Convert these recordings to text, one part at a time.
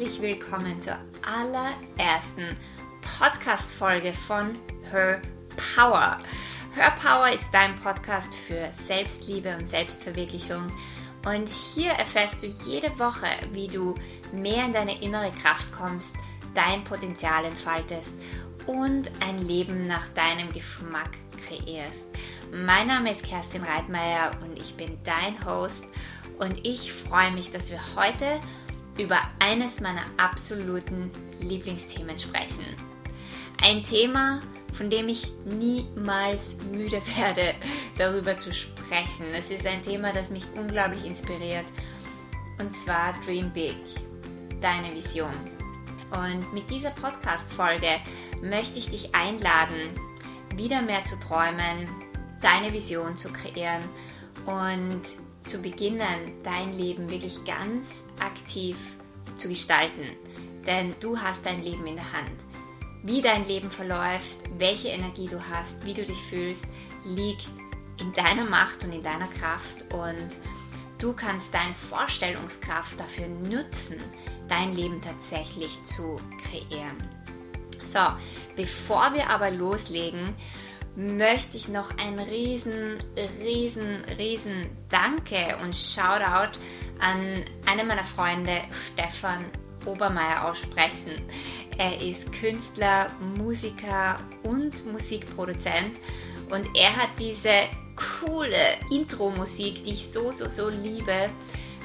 herzlich willkommen zur allerersten Podcast-Folge von Her Power. Her Power ist dein Podcast für Selbstliebe und Selbstverwirklichung. Und hier erfährst du jede Woche, wie du mehr in deine innere Kraft kommst, dein Potenzial entfaltest und ein Leben nach deinem Geschmack kreierst. Mein Name ist Kerstin Reitmeier und ich bin dein Host und ich freue mich, dass wir heute über eines meiner absoluten Lieblingsthemen sprechen. Ein Thema, von dem ich niemals müde werde, darüber zu sprechen. Es ist ein Thema, das mich unglaublich inspiriert. Und zwar Dream Big, deine Vision. Und mit dieser Podcast-Folge möchte ich dich einladen, wieder mehr zu träumen, deine Vision zu kreieren und zu beginnen, dein Leben wirklich ganz aktiv zu gestalten. Denn du hast dein Leben in der Hand. Wie dein Leben verläuft, welche Energie du hast, wie du dich fühlst, liegt in deiner Macht und in deiner Kraft. Und du kannst deine Vorstellungskraft dafür nutzen, dein Leben tatsächlich zu kreieren. So, bevor wir aber loslegen, möchte ich noch ein riesen, riesen, riesen Danke und Shoutout an einen meiner Freunde, Stefan Obermeier, aussprechen. Er ist Künstler, Musiker und Musikproduzent und er hat diese coole Intro-Musik, die ich so, so, so liebe,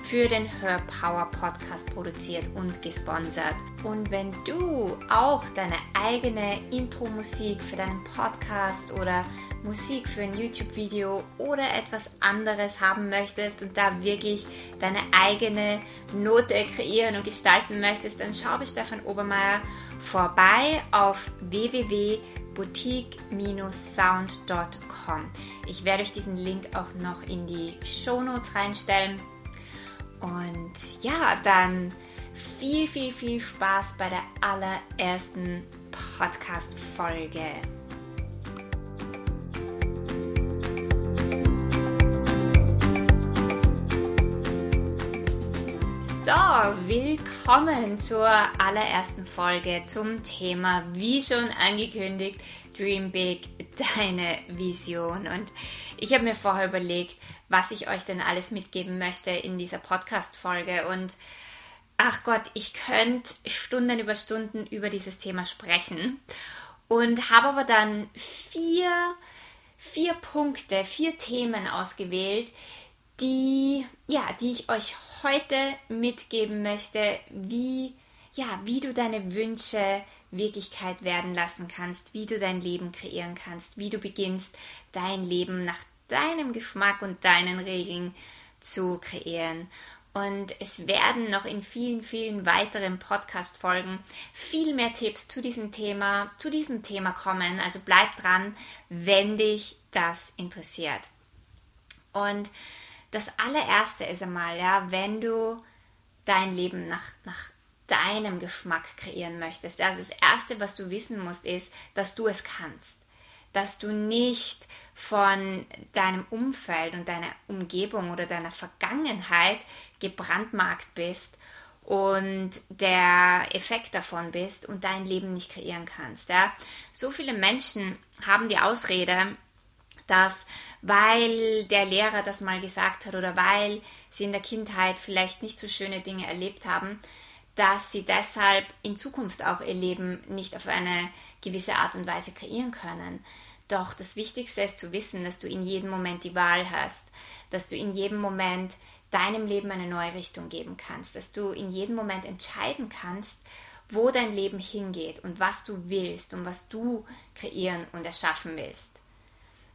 für den Her Power Podcast produziert und gesponsert. Und wenn du auch deine eigene Intro-Musik für deinen Podcast oder Musik für ein YouTube-Video oder etwas anderes haben möchtest und da wirklich deine eigene Note kreieren und gestalten möchtest, dann schau bei Stefan Obermeier vorbei auf www.boutique-sound.com. Ich werde euch diesen Link auch noch in die Show Notes reinstellen. Und ja, dann viel, viel, viel Spaß bei der allerersten Podcast-Folge. So, willkommen zur allerersten Folge zum Thema, wie schon angekündigt, Dream Big, deine Vision. Und ich habe mir vorher überlegt, was ich euch denn alles mitgeben möchte in dieser Podcast-Folge. Und ach Gott, ich könnte Stunden über Stunden über dieses Thema sprechen. Und habe aber dann vier, vier Punkte, vier Themen ausgewählt, die, ja, die ich euch heute mitgeben möchte, wie, ja, wie du deine Wünsche Wirklichkeit werden lassen kannst, wie du dein Leben kreieren kannst, wie du beginnst, dein Leben nach deinem Geschmack und deinen Regeln zu kreieren. Und es werden noch in vielen, vielen weiteren Podcast-Folgen viel mehr Tipps zu diesem Thema, zu diesem Thema kommen. Also bleib dran, wenn dich das interessiert. Und das allererste ist einmal, ja, wenn du dein Leben nach, nach deinem Geschmack kreieren möchtest. Also das erste, was du wissen musst, ist, dass du es kannst dass du nicht von deinem Umfeld und deiner Umgebung oder deiner Vergangenheit gebrandmarkt bist und der Effekt davon bist und dein Leben nicht kreieren kannst. Ja? So viele Menschen haben die Ausrede, dass weil der Lehrer das mal gesagt hat oder weil sie in der Kindheit vielleicht nicht so schöne Dinge erlebt haben, dass sie deshalb in Zukunft auch ihr Leben nicht auf eine gewisse Art und Weise kreieren können. Doch das Wichtigste ist zu wissen, dass du in jedem Moment die Wahl hast, dass du in jedem Moment deinem Leben eine neue Richtung geben kannst, dass du in jedem Moment entscheiden kannst, wo dein Leben hingeht und was du willst und was du kreieren und erschaffen willst,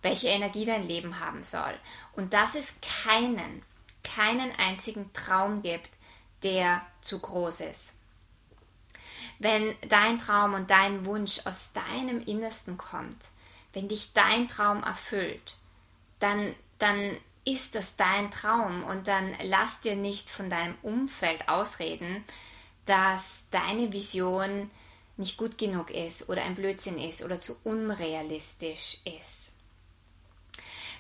welche Energie dein Leben haben soll und dass es keinen, keinen einzigen Traum gibt, der zu groß ist. Wenn dein Traum und dein Wunsch aus deinem Innersten kommt, wenn dich dein Traum erfüllt, dann, dann ist das dein Traum und dann lass dir nicht von deinem Umfeld ausreden, dass deine Vision nicht gut genug ist oder ein Blödsinn ist oder zu unrealistisch ist.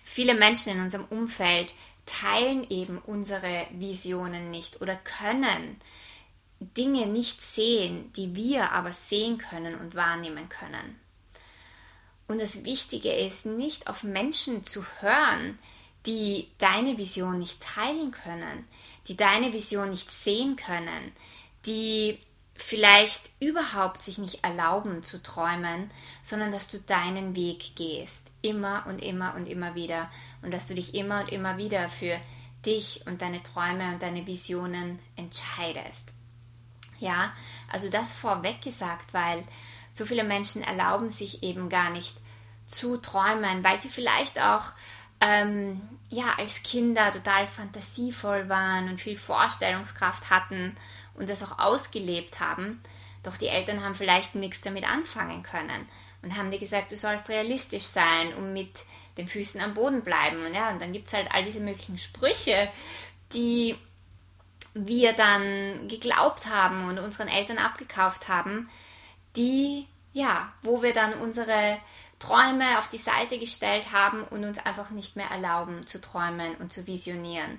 Viele Menschen in unserem Umfeld teilen eben unsere Visionen nicht oder können Dinge nicht sehen, die wir aber sehen können und wahrnehmen können. Und das Wichtige ist, nicht auf Menschen zu hören, die deine Vision nicht teilen können, die deine Vision nicht sehen können, die vielleicht überhaupt sich nicht erlauben zu träumen, sondern dass du deinen Weg gehst, immer und immer und immer wieder und dass du dich immer und immer wieder für dich und deine Träume und deine Visionen entscheidest. Ja, also das vorweg gesagt, weil so viele Menschen erlauben sich eben gar nicht zu träumen, weil sie vielleicht auch ähm, ja als Kinder total fantasievoll waren und viel Vorstellungskraft hatten und das auch ausgelebt haben. Doch die Eltern haben vielleicht nichts damit anfangen können und haben dir gesagt, du sollst realistisch sein und mit den Füßen am Boden bleiben. Und ja, und dann gibt es halt all diese möglichen Sprüche, die wir dann geglaubt haben und unseren Eltern abgekauft haben, die, ja, wo wir dann unsere Träume auf die Seite gestellt haben und uns einfach nicht mehr erlauben zu träumen und zu visionieren.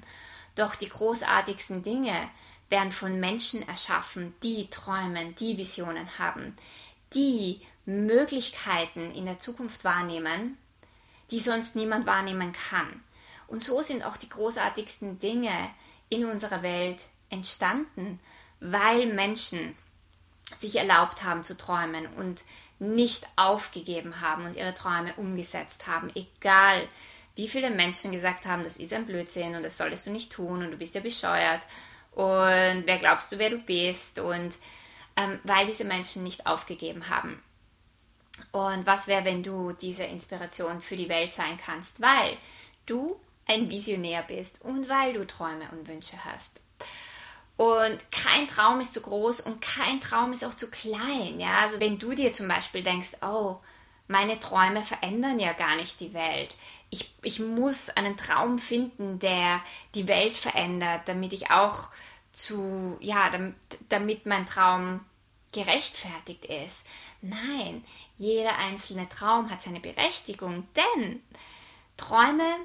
Doch die großartigsten Dinge, werden von Menschen erschaffen, die träumen, die Visionen haben, die Möglichkeiten in der Zukunft wahrnehmen, die sonst niemand wahrnehmen kann. Und so sind auch die großartigsten Dinge in unserer Welt entstanden, weil Menschen sich erlaubt haben zu träumen und nicht aufgegeben haben und ihre Träume umgesetzt haben, egal wie viele Menschen gesagt haben, das ist ein Blödsinn und das solltest du nicht tun und du bist ja bescheuert und wer glaubst du, wer du bist und ähm, weil diese Menschen nicht aufgegeben haben. Und was wäre, wenn du diese Inspiration für die Welt sein kannst, weil du ein Visionär bist und weil du Träume und Wünsche hast. Und kein Traum ist zu groß und kein Traum ist auch zu klein. Ja? Also wenn du dir zum Beispiel denkst, oh, meine Träume verändern ja gar nicht die Welt ich, ich muss einen Traum finden, der die Welt verändert, damit ich auch zu, ja, damit, damit mein Traum gerechtfertigt ist. Nein, jeder einzelne Traum hat seine Berechtigung, denn Träume,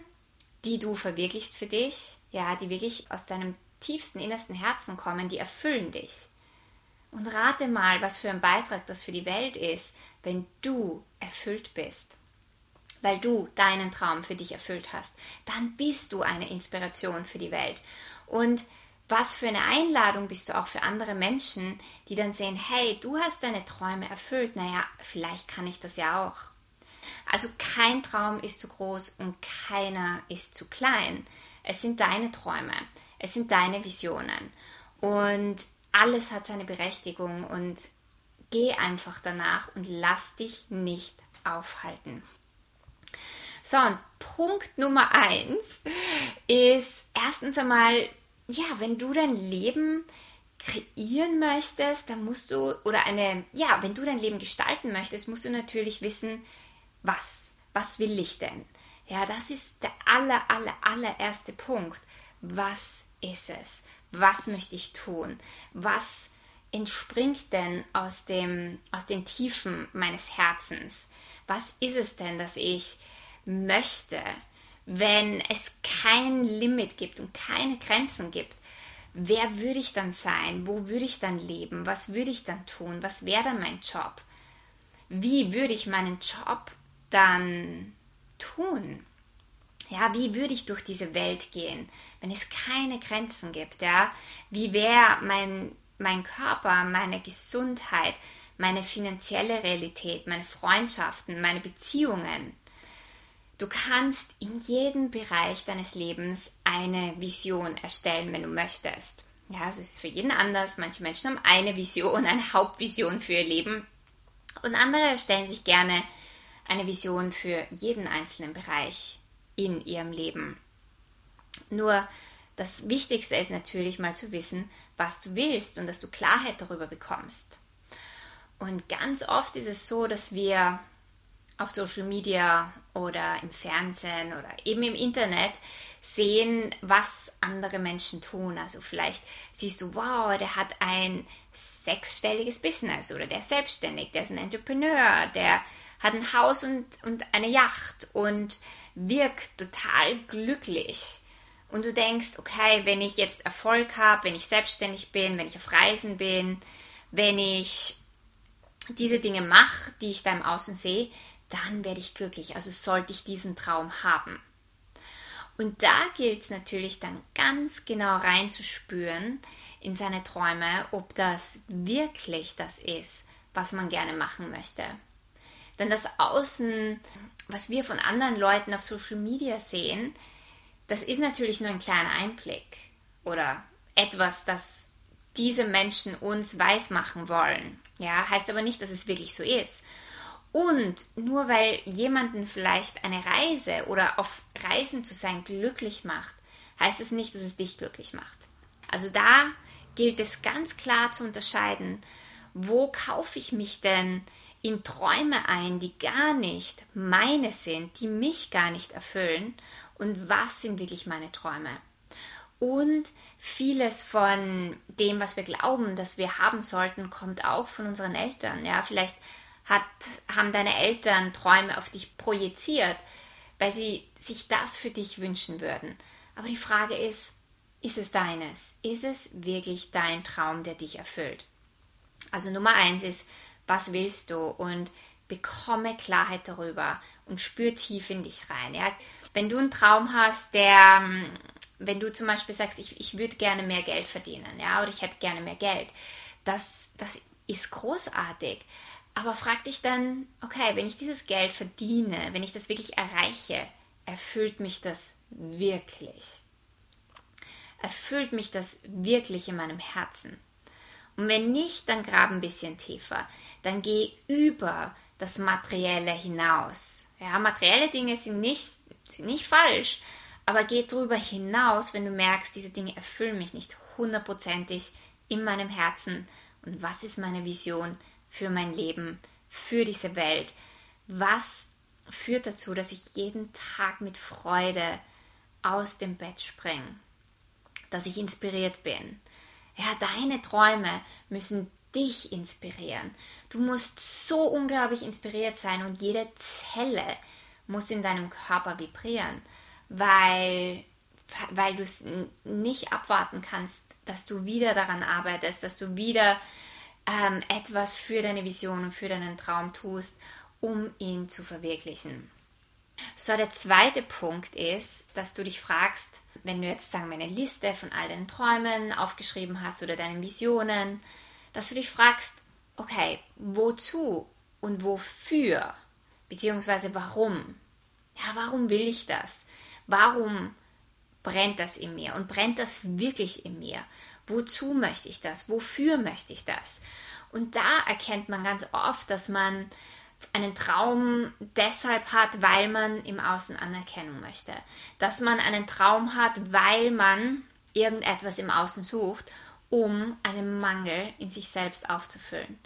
die du verwirklichst für dich, ja, die wirklich aus deinem tiefsten innersten Herzen kommen, die erfüllen dich. Und rate mal, was für ein Beitrag das für die Welt ist, wenn du erfüllt bist weil du deinen Traum für dich erfüllt hast, dann bist du eine Inspiration für die Welt. Und was für eine Einladung bist du auch für andere Menschen, die dann sehen, hey, du hast deine Träume erfüllt, naja, vielleicht kann ich das ja auch. Also kein Traum ist zu groß und keiner ist zu klein. Es sind deine Träume, es sind deine Visionen und alles hat seine Berechtigung und geh einfach danach und lass dich nicht aufhalten. So, und Punkt Nummer eins ist erstens einmal, ja, wenn du dein Leben kreieren möchtest, dann musst du, oder eine, ja, wenn du dein Leben gestalten möchtest, musst du natürlich wissen, was, was will ich denn? Ja, das ist der aller, aller, allererste Punkt. Was ist es? Was möchte ich tun? Was entspringt denn aus, dem, aus den Tiefen meines Herzens? Was ist es denn, dass ich möchte, wenn es kein Limit gibt und keine Grenzen gibt, wer würde ich dann sein? Wo würde ich dann leben? Was würde ich dann tun? Was wäre dann mein Job? Wie würde ich meinen Job dann tun? Ja, wie würde ich durch diese Welt gehen, wenn es keine Grenzen gibt? Ja, wie wäre mein, mein Körper, meine Gesundheit, meine finanzielle Realität, meine Freundschaften, meine Beziehungen? Du kannst in jedem Bereich deines Lebens eine Vision erstellen, wenn du möchtest. Ja, es ist für jeden anders. Manche Menschen haben eine Vision, eine Hauptvision für ihr Leben und andere stellen sich gerne eine Vision für jeden einzelnen Bereich in ihrem Leben. Nur das Wichtigste ist natürlich mal zu wissen, was du willst und dass du Klarheit darüber bekommst. Und ganz oft ist es so, dass wir auf Social Media oder im Fernsehen oder eben im Internet sehen, was andere Menschen tun. Also vielleicht siehst du, wow, der hat ein sechsstelliges Business oder der ist selbstständig, der ist ein Entrepreneur, der hat ein Haus und, und eine Yacht und wirkt total glücklich. und du denkst, okay, wenn ich jetzt Erfolg habe, wenn ich selbstständig bin, wenn ich auf Reisen bin, wenn ich diese Dinge mache, die ich da im Außen sehe, dann werde ich glücklich. Also sollte ich diesen Traum haben. Und da gilt es natürlich dann ganz genau reinzuspüren in seine Träume, ob das wirklich das ist, was man gerne machen möchte. Denn das Außen, was wir von anderen Leuten auf Social Media sehen, das ist natürlich nur ein kleiner Einblick oder etwas, das diese Menschen uns weismachen wollen. Ja, heißt aber nicht, dass es wirklich so ist. Und nur weil jemanden vielleicht eine Reise oder auf Reisen zu sein glücklich macht, heißt es nicht, dass es dich glücklich macht. Also da gilt es ganz klar zu unterscheiden, wo kaufe ich mich denn in Träume ein, die gar nicht meine sind, die mich gar nicht erfüllen und was sind wirklich meine Träume. Und vieles von dem, was wir glauben, dass wir haben sollten, kommt auch von unseren Eltern. Ja, vielleicht hat, haben deine Eltern Träume auf dich projiziert, weil sie sich das für dich wünschen würden. Aber die Frage ist, ist es deines? Ist es wirklich dein Traum, der dich erfüllt? Also Nummer eins ist, was willst du? Und bekomme Klarheit darüber und spür tief in dich rein. Ja? Wenn du einen Traum hast, der, wenn du zum Beispiel sagst, ich, ich würde gerne mehr Geld verdienen, ja, oder ich hätte gerne mehr Geld, das, das ist großartig. Aber frag dich dann, okay, wenn ich dieses Geld verdiene, wenn ich das wirklich erreiche, erfüllt mich das wirklich? Erfüllt mich das wirklich in meinem Herzen? Und wenn nicht, dann grab ein bisschen tiefer. Dann geh über das Materielle hinaus. Ja, materielle Dinge sind nicht, sind nicht falsch, aber geh drüber hinaus, wenn du merkst, diese Dinge erfüllen mich nicht hundertprozentig in meinem Herzen. Und was ist meine Vision? für mein Leben, für diese Welt? Was führt dazu, dass ich jeden Tag mit Freude aus dem Bett springe? Dass ich inspiriert bin? Ja, deine Träume müssen dich inspirieren. Du musst so unglaublich inspiriert sein und jede Zelle muss in deinem Körper vibrieren, weil, weil du es nicht abwarten kannst, dass du wieder daran arbeitest, dass du wieder ähm, etwas für deine Vision und für deinen Traum tust, um ihn zu verwirklichen. So, der zweite Punkt ist, dass du dich fragst, wenn du jetzt sagen wir eine Liste von all deinen Träumen aufgeschrieben hast oder deinen Visionen, dass du dich fragst, okay, wozu und wofür, beziehungsweise warum? Ja, warum will ich das? Warum brennt das in mir? Und brennt das wirklich in mir? Wozu möchte ich das? Wofür möchte ich das? Und da erkennt man ganz oft, dass man einen Traum deshalb hat, weil man im Außen Anerkennung möchte. Dass man einen Traum hat, weil man irgendetwas im Außen sucht, um einen Mangel in sich selbst aufzufüllen.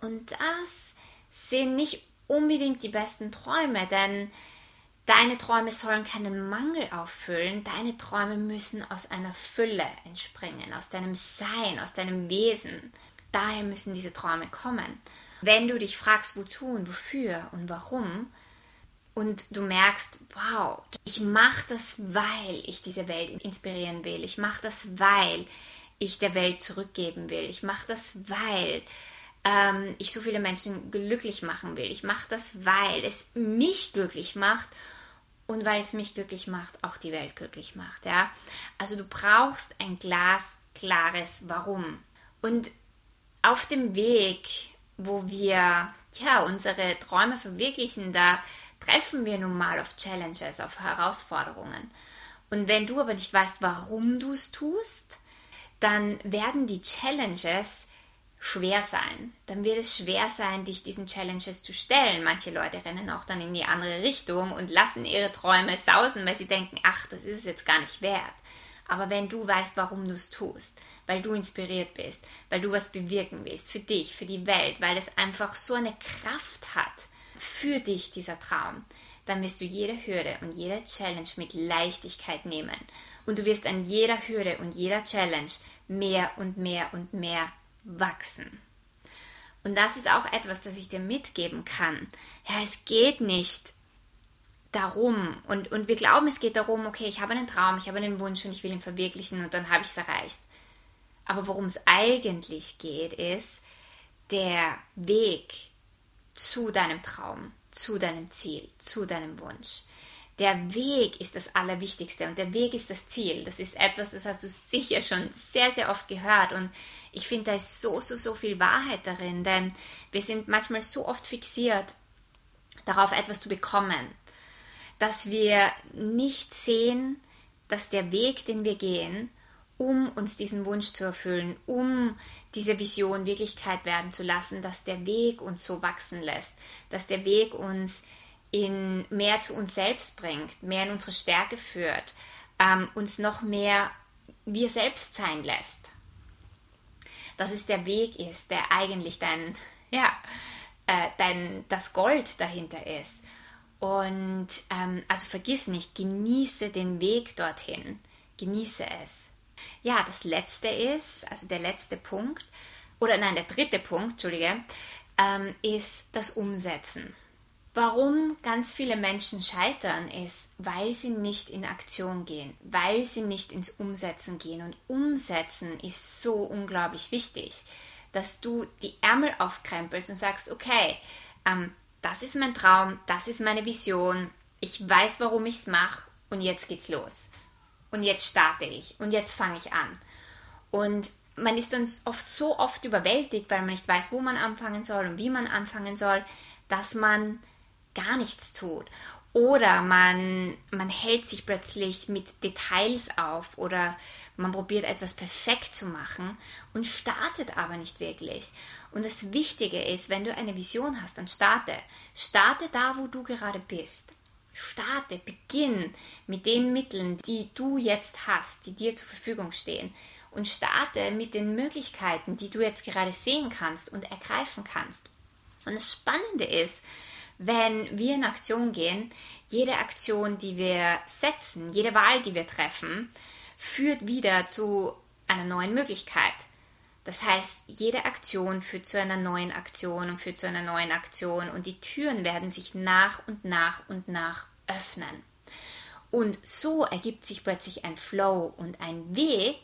Und das sind nicht unbedingt die besten Träume, denn Deine Träume sollen keinen Mangel auffüllen. Deine Träume müssen aus einer Fülle entspringen, aus deinem Sein, aus deinem Wesen. Daher müssen diese Träume kommen. Wenn du dich fragst, wozu und wofür und warum, und du merkst, wow, ich mache das, weil ich diese Welt inspirieren will. Ich mache das, weil ich der Welt zurückgeben will. Ich mache das, weil ähm, ich so viele Menschen glücklich machen will. Ich mache das, weil es mich glücklich macht und weil es mich glücklich macht, auch die Welt glücklich macht. Ja? Also du brauchst ein glasklares Warum. Und auf dem Weg, wo wir ja, unsere Träume verwirklichen, da treffen wir nun mal auf Challenges, auf Herausforderungen. Und wenn du aber nicht weißt, warum du es tust, dann werden die Challenges schwer sein. Dann wird es schwer sein, dich diesen Challenges zu stellen. Manche Leute rennen auch dann in die andere Richtung und lassen ihre Träume sausen, weil sie denken, ach, das ist es jetzt gar nicht wert. Aber wenn du weißt, warum du es tust, weil du inspiriert bist, weil du was bewirken willst, für dich, für die Welt, weil es einfach so eine Kraft hat für dich, dieser Traum, dann wirst du jede Hürde und jede Challenge mit Leichtigkeit nehmen. Und du wirst an jeder Hürde und jeder Challenge mehr und mehr und mehr wachsen. Und das ist auch etwas, das ich dir mitgeben kann. Ja, es geht nicht darum und, und wir glauben, es geht darum, okay, ich habe einen Traum, ich habe einen Wunsch und ich will ihn verwirklichen und dann habe ich es erreicht. Aber worum es eigentlich geht, ist der Weg zu deinem Traum, zu deinem Ziel, zu deinem Wunsch. Der Weg ist das Allerwichtigste und der Weg ist das Ziel. Das ist etwas, das hast du sicher schon sehr, sehr oft gehört und ich finde, da ist so, so, so viel Wahrheit darin, denn wir sind manchmal so oft fixiert darauf, etwas zu bekommen, dass wir nicht sehen, dass der Weg, den wir gehen, um uns diesen Wunsch zu erfüllen, um diese Vision Wirklichkeit werden zu lassen, dass der Weg uns so wachsen lässt, dass der Weg uns in mehr zu uns selbst bringt, mehr in unsere Stärke führt, ähm, uns noch mehr wir selbst sein lässt. Dass es der Weg ist, der eigentlich dein, ja, äh, dein, das Gold dahinter ist. Und ähm, also vergiss nicht, genieße den Weg dorthin. Genieße es. Ja, das letzte ist, also der letzte Punkt, oder nein, der dritte Punkt, Entschuldige, ähm, ist das Umsetzen. Warum ganz viele Menschen scheitern, ist, weil sie nicht in Aktion gehen, weil sie nicht ins Umsetzen gehen. Und Umsetzen ist so unglaublich wichtig, dass du die Ärmel aufkrempelst und sagst, okay, ähm, das ist mein Traum, das ist meine Vision, ich weiß, warum ich es mache und jetzt geht's los. Und jetzt starte ich und jetzt fange ich an. Und man ist dann oft so oft überwältigt, weil man nicht weiß, wo man anfangen soll und wie man anfangen soll, dass man gar nichts tut. Oder man, man hält sich plötzlich mit Details auf oder man probiert etwas perfekt zu machen und startet aber nicht wirklich. Und das Wichtige ist, wenn du eine Vision hast, dann starte. Starte da, wo du gerade bist. Starte, beginn mit den Mitteln, die du jetzt hast, die dir zur Verfügung stehen. Und starte mit den Möglichkeiten, die du jetzt gerade sehen kannst und ergreifen kannst. Und das Spannende ist, wenn wir in Aktion gehen, jede Aktion, die wir setzen, jede Wahl, die wir treffen, führt wieder zu einer neuen Möglichkeit. Das heißt, jede Aktion führt zu einer neuen Aktion und führt zu einer neuen Aktion und die Türen werden sich nach und nach und nach öffnen. Und so ergibt sich plötzlich ein Flow und ein Weg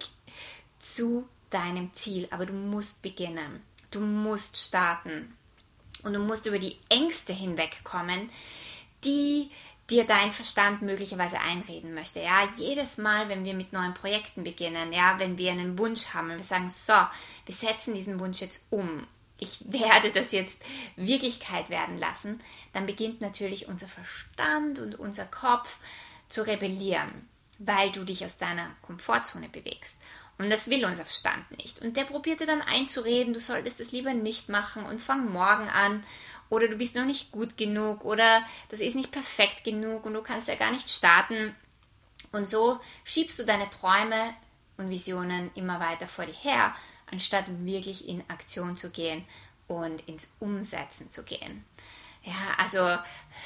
zu deinem Ziel. Aber du musst beginnen. Du musst starten. Und du musst über die Ängste hinwegkommen, die dir dein Verstand möglicherweise einreden möchte. Ja, jedes Mal, wenn wir mit neuen Projekten beginnen, ja, wenn wir einen Wunsch haben, wenn wir sagen, so, wir setzen diesen Wunsch jetzt um, ich werde das jetzt Wirklichkeit werden lassen, dann beginnt natürlich unser Verstand und unser Kopf zu rebellieren, weil du dich aus deiner Komfortzone bewegst. Und das will unser Verstand nicht. Und der probierte dann einzureden, du solltest das lieber nicht machen und fang morgen an. Oder du bist noch nicht gut genug oder das ist nicht perfekt genug und du kannst ja gar nicht starten. Und so schiebst du deine Träume und Visionen immer weiter vor dir her, anstatt wirklich in Aktion zu gehen und ins Umsetzen zu gehen. Ja, also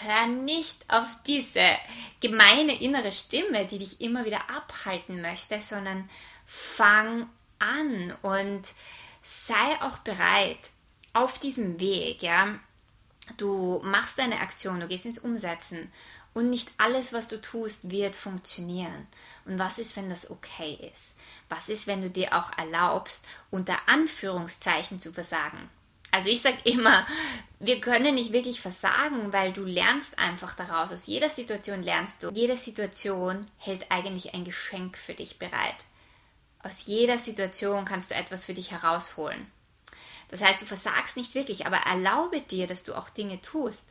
hör nicht auf diese gemeine innere Stimme, die dich immer wieder abhalten möchte, sondern fang an und sei auch bereit auf diesem Weg, ja. Du machst eine Aktion, du gehst ins Umsetzen und nicht alles, was du tust, wird funktionieren. Und was ist, wenn das okay ist? Was ist, wenn du dir auch erlaubst, unter Anführungszeichen zu versagen? Also ich sage immer, wir können nicht wirklich versagen, weil du lernst einfach daraus. Aus jeder Situation lernst du. Jede Situation hält eigentlich ein Geschenk für dich bereit. Aus jeder Situation kannst du etwas für dich herausholen. Das heißt, du versagst nicht wirklich, aber erlaube dir, dass du auch Dinge tust,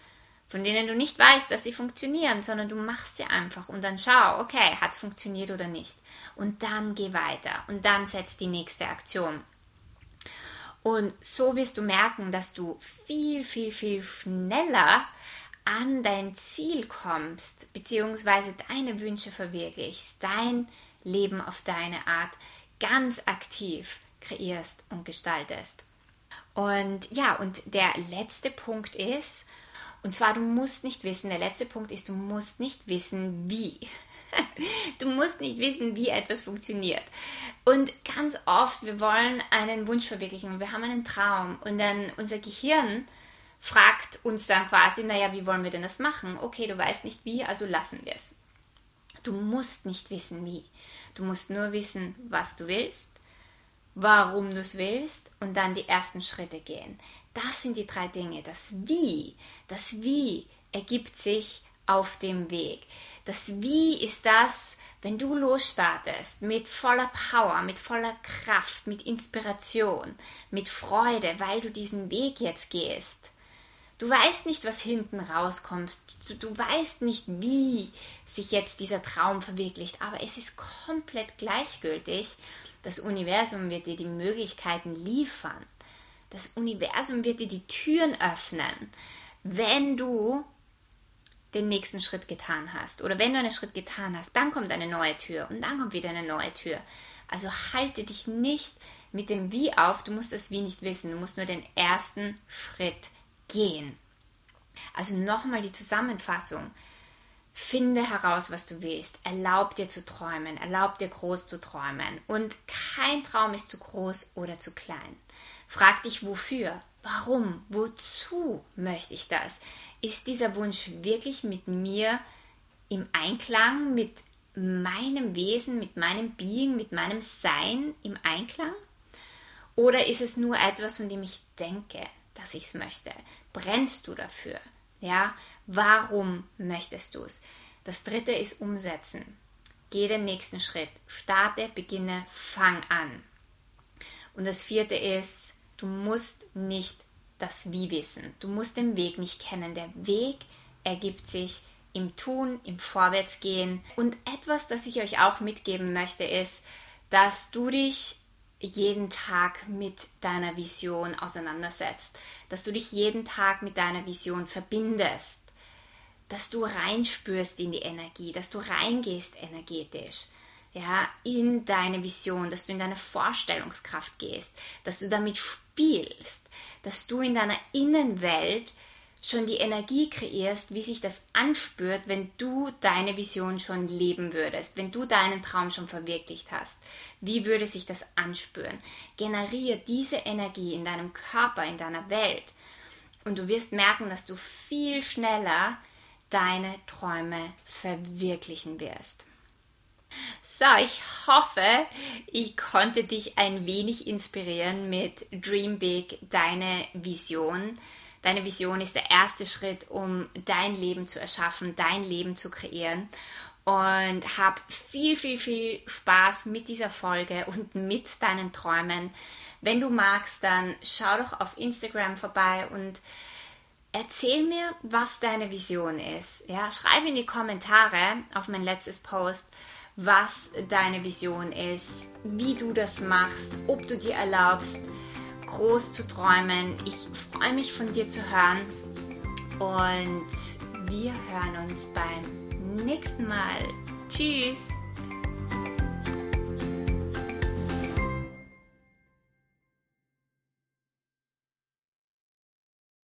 von denen du nicht weißt, dass sie funktionieren, sondern du machst sie einfach und dann schau, okay, hat es funktioniert oder nicht. Und dann geh weiter und dann setz die nächste Aktion. Und so wirst du merken, dass du viel, viel, viel schneller an dein Ziel kommst, beziehungsweise deine Wünsche verwirklichst, dein Leben auf deine Art ganz aktiv kreierst und gestaltest. Und ja, und der letzte Punkt ist, und zwar du musst nicht wissen, der letzte Punkt ist, du musst nicht wissen, wie. Du musst nicht wissen, wie etwas funktioniert. Und ganz oft, wir wollen einen Wunsch verwirklichen, wir haben einen Traum und dann unser Gehirn fragt uns dann quasi, naja, wie wollen wir denn das machen? Okay, du weißt nicht wie, also lassen wir es. Du musst nicht wissen wie. Du musst nur wissen, was du willst, warum du es willst und dann die ersten Schritte gehen. Das sind die drei Dinge. Das Wie, das Wie ergibt sich auf dem Weg. Das Wie ist das, wenn du losstartest mit voller Power, mit voller Kraft, mit Inspiration, mit Freude, weil du diesen Weg jetzt gehst. Du weißt nicht, was hinten rauskommt. Du, du, weißt nicht, wie sich jetzt dieser Traum verwirklicht. Aber es ist komplett gleichgültig. Das Universum wird dir die Möglichkeiten liefern. Das Universum wird dir die Türen öffnen, wenn du den nächsten Schritt getan hast. Oder wenn du einen Schritt getan hast, dann kommt eine neue Tür und dann kommt wieder eine neue Tür. Also halte dich nicht mit dem Wie auf, du musst das Wie nicht wissen, du musst nur den ersten Schritt gehen. Also nochmal die Zusammenfassung. Finde heraus, was du willst. Erlaub dir zu träumen. Erlaub dir groß zu träumen. Und kein Traum ist zu groß oder zu klein. Frag dich wofür. Warum? Wozu möchte ich das? Ist dieser Wunsch wirklich mit mir im Einklang, mit meinem Wesen, mit meinem Being, mit meinem Sein im Einklang? Oder ist es nur etwas, von dem ich denke, dass ich es möchte? Brennst du dafür? Ja, warum möchtest du es? Das dritte ist umsetzen. Geh den nächsten Schritt. Starte, beginne, fang an. Und das vierte ist, du musst nicht das Wie wissen. Du musst den Weg nicht kennen. Der Weg ergibt sich im Tun, im Vorwärtsgehen. Und etwas, das ich euch auch mitgeben möchte, ist, dass du dich jeden Tag mit deiner Vision auseinandersetzt, dass du dich jeden Tag mit deiner Vision verbindest, dass du reinspürst in die Energie, dass du reingehst energetisch, ja, in deine Vision, dass du in deine Vorstellungskraft gehst, dass du damit spielst, dass du in deiner Innenwelt schon die Energie kreierst, wie sich das anspürt, wenn du deine Vision schon leben würdest, wenn du deinen Traum schon verwirklicht hast. Wie würde sich das anspüren? Generiere diese Energie in deinem Körper, in deiner Welt und du wirst merken, dass du viel schneller deine Träume verwirklichen wirst. So, ich hoffe, ich konnte dich ein wenig inspirieren mit Dream Big, deine Vision. Deine Vision ist der erste Schritt, um dein Leben zu erschaffen, dein Leben zu kreieren. Und hab viel, viel, viel Spaß mit dieser Folge und mit deinen Träumen. Wenn du magst, dann schau doch auf Instagram vorbei und erzähl mir, was deine Vision ist. Ja, schreib in die Kommentare auf mein letztes Post, was deine Vision ist, wie du das machst, ob du dir erlaubst, groß zu träumen. Ich freue mich von dir zu hören und wir hören uns beim nächsten Mal. Tschüss!